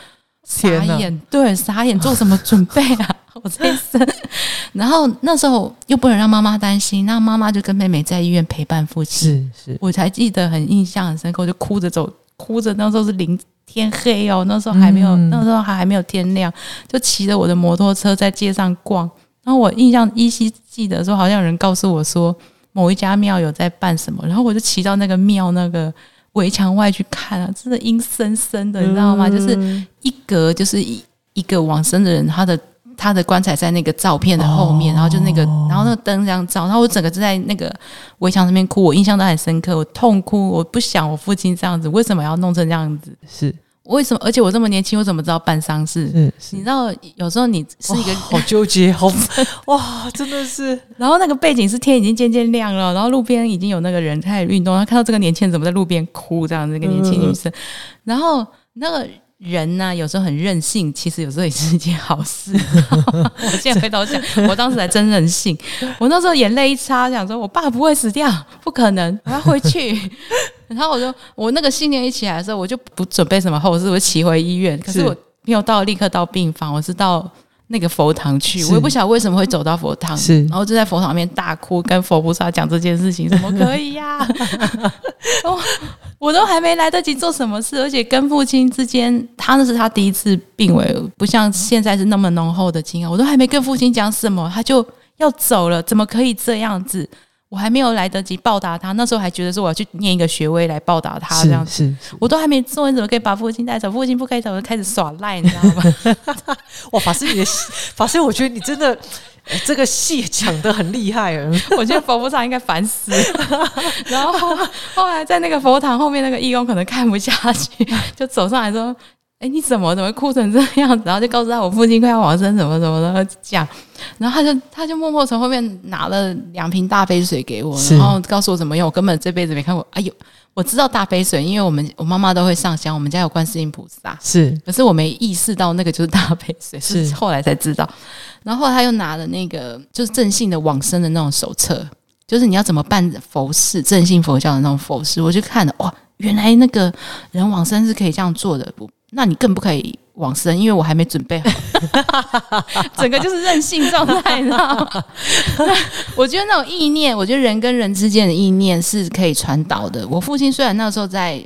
傻眼，对，傻眼，做什么准备啊？我这一生，然后那时候又不能让妈妈担心，那妈妈就跟妹妹在医院陪伴父亲。是是，我才记得很印象很深刻，我就哭着走，哭着那时候是零。天黑哦，那时候还没有，那时候还还没有天亮，就骑着我的摩托车在街上逛。然后我印象依稀记得说，好像有人告诉我说某一家庙有在办什么，然后我就骑到那个庙那个围墙外去看啊，真的阴森森的，你知道吗？就是一格，就是一一个往生的人，他的他的棺材在那个照片的后面，然后就那个，然后那个灯这样照，然后我整个就在那个围墙那边哭，我印象都很深刻，我痛哭，我不想我父亲这样子，为什么要弄成这样子？是。为什么？而且我这么年轻，我怎么知道办丧事？你知道，有时候你是一个好纠结，好 哇，真的是。然后那个背景是天已经渐渐亮了，然后路边已经有那个人开始运动，然后看到这个年轻人怎么在路边哭，这样子一个年轻女生，然后那个。人呢，有时候很任性，其实有时候也是一件好事。我现在回头想，我当时还真任性。我那时候眼泪一擦，想说我爸不会死掉，不可能，我要回去。然后我就，我那个信念一起来的时候，我就不准备什么后事，我骑回医院。可是我没有到立刻到病房，我是到。那个佛堂去，我也不晓得为什么会走到佛堂，是，然后就在佛堂面大哭，跟佛菩萨讲这件事情，怎么可以呀？我都还没来得及做什么事，而且跟父亲之间，他那是他第一次病危，不像现在是那么浓厚的情感，我都还没跟父亲讲什么，他就要走了，怎么可以这样子？我还没有来得及报答他，那时候还觉得说我要去念一个学位来报答他这样子，我都还没做，你怎么可以把父亲带走？父亲不可以走，就开始耍赖，你知道吗？哇，法师你的法师，我觉得你真的这个戏讲的很厉害，我觉得佛菩萨应该烦死。然后后来在那个佛堂后面，那个义工可能看不下去，就走上来说。哎，你怎么怎么哭成这样子？然后就告诉他我父亲快要往生，什么什么的讲。然后他就他就默默从后面拿了两瓶大杯水给我，然后告诉我怎么用。我根本这辈子没看过。哎呦，我知道大杯水，因为我们我妈妈都会上香，我们家有观世音菩萨。是，可是我没意识到那个就是大杯水，是后来才知道。然后他又拿了那个就是正信的往生的那种手册，就是你要怎么办佛事，正信佛教的那种佛事。我就看了，哇，原来那个人往生是可以这样做的。不。那你更不可以往生，因为我还没准备好，整个就是任性状态，你知道吗？我觉得那种意念，我觉得人跟人之间的意念是可以传导的。我父亲虽然那时候在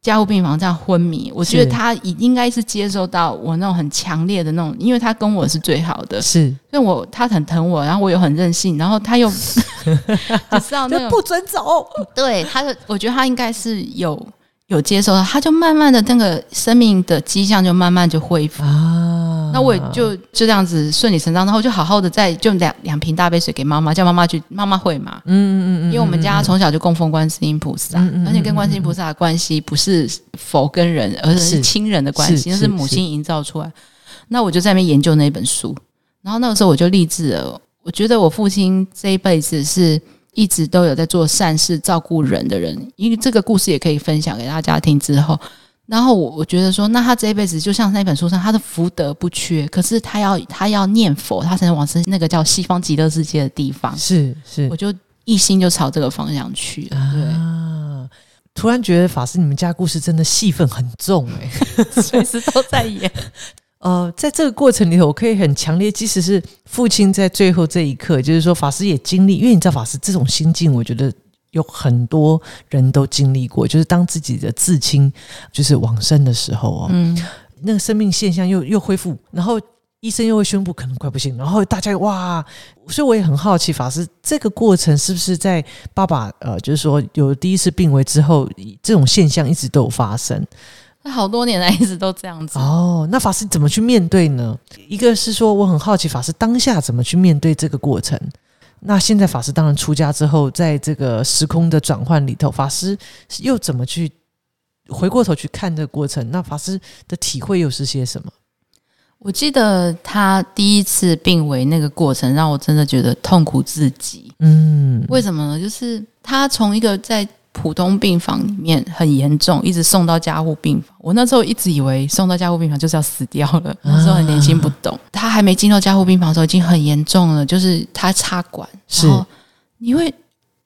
加护病房这样昏迷，我觉得他应应该是接受到我那种很强烈的那种，因为他跟我是最好的，是，因为我他很疼我，然后我又很任性，然后他又 就知道那不准走，对他的，我觉得他应该是有。有接受，他就慢慢的那个生命的迹象就慢慢就恢复啊。那我也就就这样子顺理成章，然后就好好的再就两两瓶大杯水给妈妈，叫妈妈去，妈妈会嘛？嗯嗯嗯嗯。因为我们家从小就供奉观世音菩萨，而且跟观世音菩萨的关系不是佛跟人，而是亲人的关系，那是母亲营造出来。那我就在那边研究那本书，然后那个时候我就立志了，我觉得我父亲这一辈子是。一直都有在做善事、照顾人的人，因为这个故事也可以分享给大家听。之后，然后我我觉得说，那他这一辈子就像那本书上，他的福德不缺，可是他要他要念佛，他才能往生那个叫西方极乐世界的地方。是是，我就一心就朝这个方向去了。对，突然觉得法师你们家故事真的戏份很重哎，随时都在演。呃，在这个过程里头，我可以很强烈，即使是父亲在最后这一刻，就是说法师也经历，因为你知道法师这种心境，我觉得有很多人都经历过，就是当自己的至亲就是往生的时候哦，嗯，那个生命现象又又恢复，然后医生又会宣布可能快不行，然后大家哇，所以我也很好奇，法师这个过程是不是在爸爸呃，就是说有第一次病危之后，这种现象一直都有发生。那 好多年来一直都这样子哦。那法师怎么去面对呢？一个是说，我很好奇法师当下怎么去面对这个过程。那现在法师当然出家之后，在这个时空的转换里头，法师又怎么去回过头去看这个过程？那法师的体会又是些什么？我记得他第一次病危那个过程，让我真的觉得痛苦至极。嗯，为什么呢？就是他从一个在普通病房里面很严重，一直送到加护病房。我那时候一直以为送到加护病房就是要死掉了，那时候很年轻不懂。他还没进到加护病房的时候，已经很严重了，就是他插管。是，你会，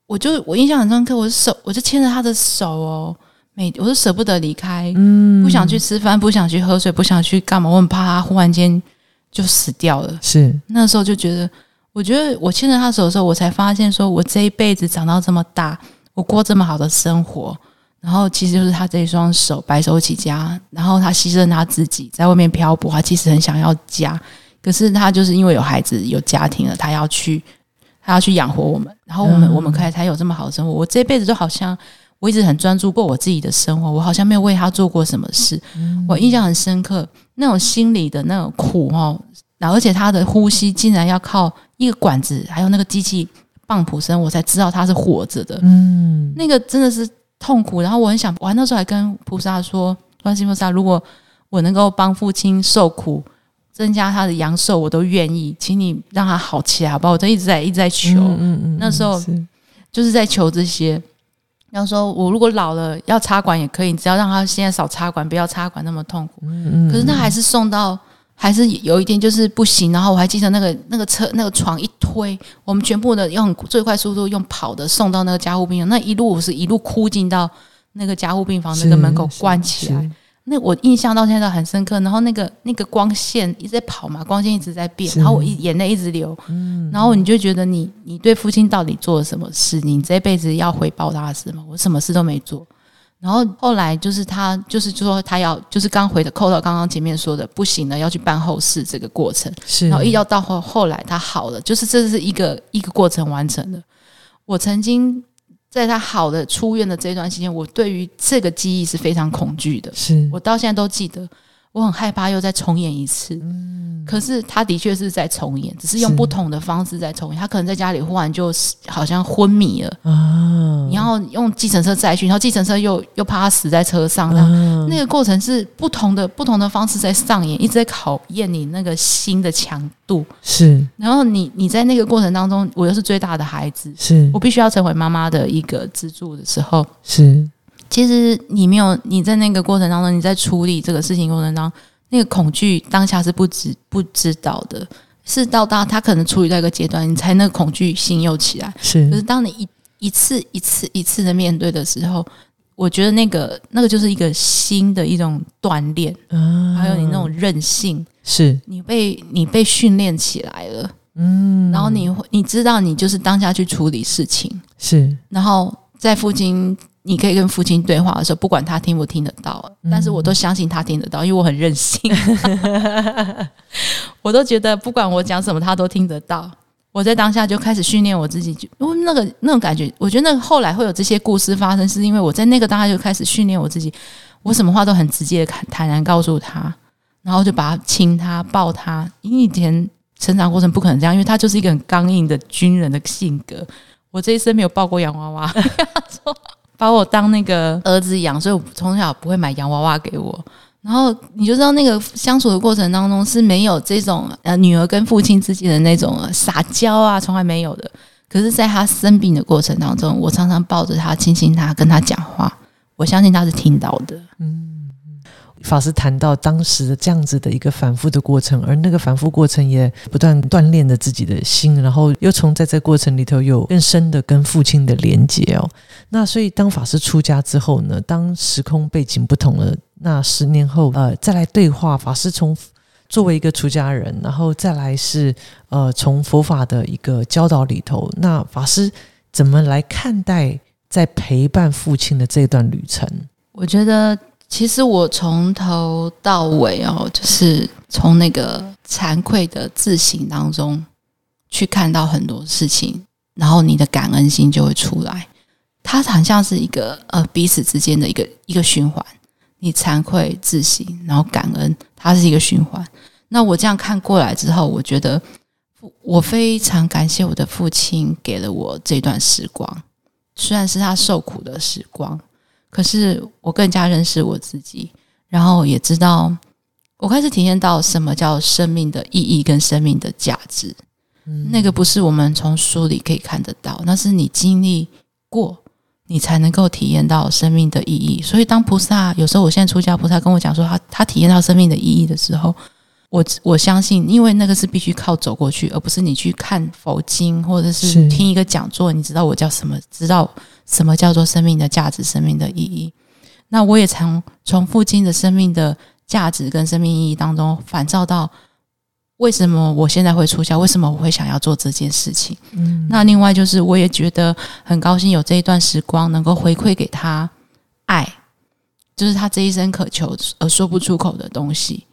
我就我印象很深刻，我手我就牵着他的手哦，每我都舍不得离开，嗯，不想去吃饭，不想去喝水，不想去干嘛，我很怕他忽然间就死掉了。是，那时候就觉得，我觉得我牵着他手的时候，我才发现说，我这一辈子长到这么大。我过这么好的生活，然后其实就是他这一双手白手起家，然后他牺牲他自己在外面漂泊，他其实很想要家，可是他就是因为有孩子有家庭了，他要去他要去养活我们，然后我们我们可以才有这么好的生活。我这辈子就好像我一直很专注过我自己的生活，我好像没有为他做过什么事。我印象很深刻，那种心里的那种苦哦，然后而且他的呼吸竟然要靠一个管子，还有那个机器棒普生，我才知道他是活着的。嗯，那个真的是痛苦。然后我很想，我那时候还跟菩萨说：“观世音菩萨，如果我能够帮父亲受苦，增加他的阳寿，我都愿意，请你让他好起来，好不好？”我都一直在一直在求。嗯嗯，那时候是就是在求这些。然后说我如果老了要插管也可以，只要让他现在少插管，不要插管那么痛苦。嗯嗯，可是他还是送到，还是有一天就是不行。然后我还记得那个那个车那个床一推，我们全部的用最快速度用跑的送到那个加护病房，那一路我是一路哭进到那个加护病房那个门口关起来。那我印象到现在都很深刻。然后那个那个光线一直在跑嘛，光线一直在变，然后我一眼泪一直流，然后你就觉得你你对父亲到底做了什么事？你这辈子要回报他的事吗？我什么事都没做。然后后来就是他就是就说他要就是刚回的扣到刚刚前面说的不行了，要去办后事这个过程。是，然后一要到后后来他好了，就是这是一个一个过程完成的。我曾经在他好的出院的这段期间，我对于这个记忆是非常恐惧的。是我到现在都记得，我很害怕又再重演一次。可是他的确是在重演，只是用不同的方式在重演。他可能在家里忽然就好像昏迷了，啊，然后用计程车载去，然后计程车又又怕他死在车上，啊那个过程是不同的不同的方式在上演，一直在考验你那个心的强度。是。然后你你在那个过程当中，我又是最大的孩子，是。我必须要成为妈妈的一个支柱的时候，是其实你没有你在那个过程当中，你在处理这个事情过程当中，那个恐惧当下是不知不知道的，是到达他可能处理到一个阶段，你才那个恐惧心又起来。可是是当你一一次一次一次的面对的时候，我觉得那个那个就是一个新的一种锻炼，嗯，还有你那种韧性，是。你被你被训练起来了，嗯，然后你会你知道你就是当下去处理事情，是。然后在父亲，你可以跟父亲对话的时候，不管他听不听得到，但是我都相信他听得到，因为我很任性，我都觉得不管我讲什么，他都听得到。我在当下就开始训练我自己，就因为那个那种感觉，我觉得那个后来会有这些故事发生，是因为我在那个当下就开始训练我自己，我什么话都很直接的坦坦然告诉他，然后就把他亲他抱他，因为以前成长过程不可能这样，因为他就是一个很刚硬的军人的性格。我这一生没有抱过洋娃娃，说把我当那个儿子养，所以我从小不会买洋娃娃给我。然后你就知道那个相处的过程当中是没有这种呃女儿跟父亲之间的那种呃撒娇啊，从来没有的。可是，在他生病的过程当中，我常常抱着他，亲亲他，跟他讲话，我相信他是听到的。法师谈到当时的这样子的一个反复的过程，而那个反复过程也不断锻炼着自己的心，然后又从在这过程里头有更深的跟父亲的连结哦。那所以当法师出家之后呢，当时空背景不同了，那十年后呃再来对话，法师从作为一个出家人，然后再来是呃从佛法的一个教导里头，那法师怎么来看待在陪伴父亲的这段旅程？我觉得其实我从头到尾哦，就是从那个惭愧的自省当中去看到很多事情，然后你的感恩心就会出来。它好像是一个呃彼此之间的一个一个循环。你惭愧自省，然后感恩，它是一个循环。那我这样看过来之后，我觉得我非常感谢我的父亲给了我这段时光，虽然是他受苦的时光。可是我更加认识我自己，然后也知道，我开始体验到什么叫生命的意义跟生命的价值。那个不是我们从书里可以看得到，那是你经历过，你才能够体验到生命的意义。所以，当菩萨有时候，我现在出家菩萨跟我讲说他他体验到生命的意义的时候，我我相信，因为那个是必须靠走过去，而不是你去看佛经或者是是听一个讲座，你知道我叫什么，知道什么叫做生命的价值、生命的意义。那我也从从父亲的生命的价值跟生命意义当中反照到，为什么我现在会出家，为什么我会想要做这件事情。嗯，那另外就是，我也觉得很高兴有这一段时光能够回馈给他爱，就是他这一生渴求而说不出口的东西。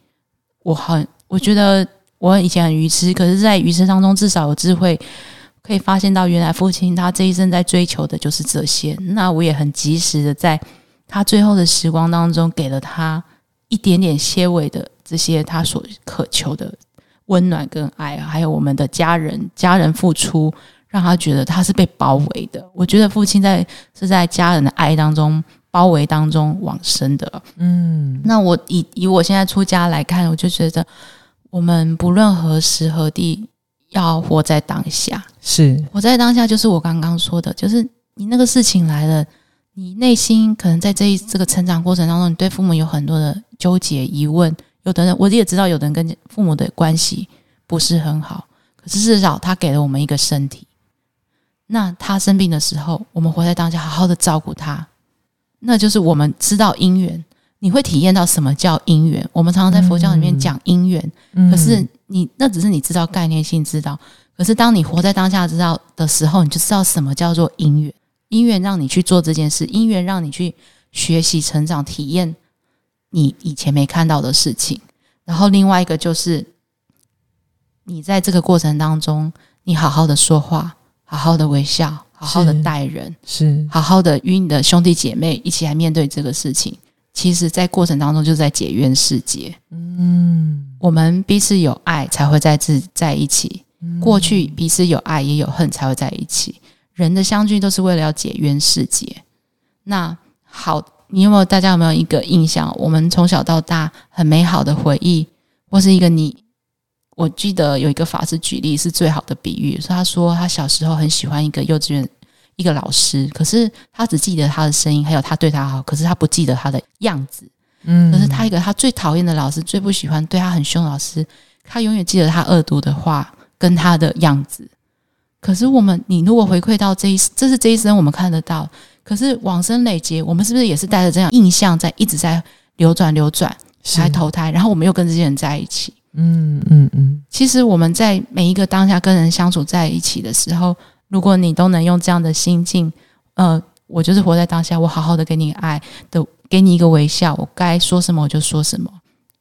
我很，我觉得我以前很愚痴，可是，在愚痴当中至少有智慧，可以发现到原来父亲他这一生在追求的就是这些。那我也很及时的在他最后的时光当中，给了他一点点些微的这些他所渴求的温暖跟爱，还有我们的家人，家人付出。让他觉得他是被包围的。我觉得父亲在是在家人的爱当中包围当中往生的。嗯，那我以以我现在出家来看，我就觉得我们不论何时何地，要活在当下。是活在当下，就是我刚刚说的，就是你那个事情来了，你内心可能在这一这个成长过程当中，你对父母有很多的纠结疑问。有的人我也知道，有的人跟父母的关系不是很好，可是至少他给了我们一个身体。那他生病的时候，我们活在当下，好好的照顾他，那就是我们知道因缘。你会体验到什么叫因缘？我们常常在佛教里面讲因缘，可是你那只是你知道概念性知道。可是当你活在当下知道的时候，你就知道什么叫做因缘。因缘让你去做这件事，因缘让你去学习、成长、体验你以前没看到的事情。然后另外一个就是，你在这个过程当中，你好好的说话。好好的微笑，好好的待人，是好好的与你的兄弟姐妹一起来面对这个事情。其实，在过程当中就是在解冤释结。嗯，我们彼此有爱才会在自在一起。过去彼此有爱也有恨才会在一起。人的相聚都是为了要解冤释结。那好，你有没有？大家有没有一个印象？我们从小到大很美好的回忆，或是一个你。我记得有一个法师举例是最好的比喻，说他说他小时候很喜欢一个幼稚园一个老师，可是他只记得他的声音，还有他对他好，可是他不记得他的样子。嗯，可是他一个他最讨厌的老师，最不喜欢对他很凶的老师，他永远记得他恶毒的话跟他的样子。可是我们，你如果回馈到这一，这是这一生我们看得到，可是往生累劫，我们是不是也是带着这样印象在一直在流转流转来投胎，然后我们又跟这些人在一起？嗯嗯嗯，其实我们在每一个当下跟人相处在一起的时候，如果你都能用这样的心境，呃，我就是活在当下，我好好的给你爱的，给你一个微笑，我该说什么我就说什么，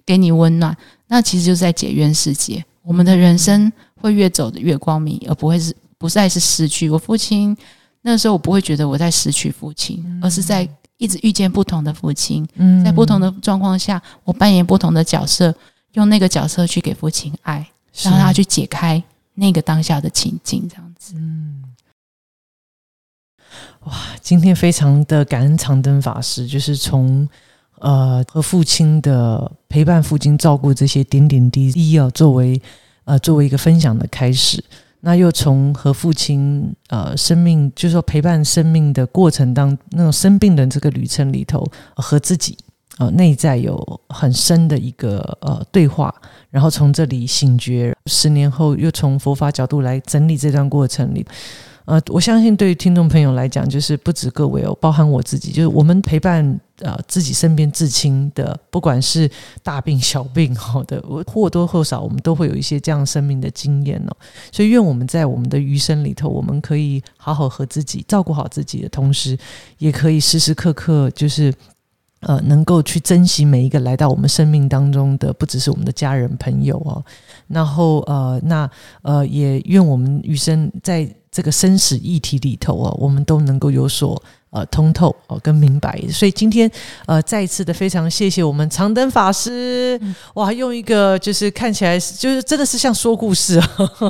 给你温暖，那其实就是在解冤世界。我们的人生会越走的越光明，而不会是不再是失去。我父亲那时候，我不会觉得我在失去父亲，而是在一直遇见不同的父亲，在不同的状况下，我扮演不同的角色。用那个角色去给父亲爱，让他去解开那个当下的情境，这样子。嗯，哇，今天非常的感恩长灯法师，就是从呃和父亲的陪伴，父亲照顾这些点点滴滴啊，作为呃作为一个分享的开始，那又从和父亲呃生命，就是说陪伴生命的过程当那种生病的这个旅程里头，和自己。呃，内在有很深的一个呃对话，然后从这里醒觉，十年后又从佛法角度来整理这段过程里，呃，我相信对于听众朋友来讲，就是不止各位哦，包含我自己，就是我们陪伴呃自己身边至亲的，不管是大病小病，好的，我或多或少我们都会有一些这样生命的经验哦，所以愿我们在我们的余生里头，我们可以好好和自己照顾好自己的同时，也可以时时刻刻就是。呃，能够去珍惜每一个来到我们生命当中的，不只是我们的家人朋友哦。然后呃，那呃，也愿我们余生在这个生死议题里头啊，我们都能够有所。呃，通透哦，跟明白，所以今天呃，再一次的非常谢谢我们长灯法师，哇，用一个就是看起来就是真的是像说故事，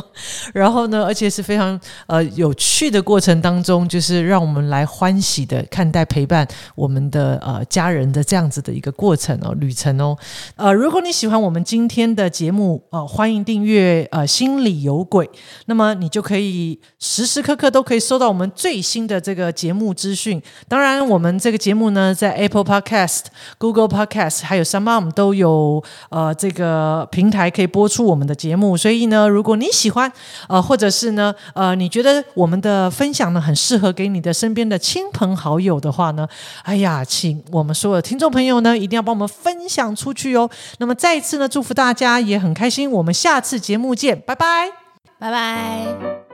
然后呢，而且是非常呃有趣的过程当中，就是让我们来欢喜的看待陪伴我们的呃家人的这样子的一个过程哦，旅程哦，呃，如果你喜欢我们今天的节目，呃，欢迎订阅呃心里有鬼，那么你就可以时时刻刻都可以收到我们最新的这个节目资当然，我们这个节目呢，在 Apple Podcast、Google Podcast 还有 s o m e o n 都有呃这个平台可以播出我们的节目。所以呢，如果你喜欢呃，或者是呢呃，你觉得我们的分享呢很适合给你的身边的亲朋好友的话呢，哎呀，请我们所有的听众朋友呢一定要帮我们分享出去哦。那么再一次呢，祝福大家也很开心。我们下次节目见，拜拜，拜拜。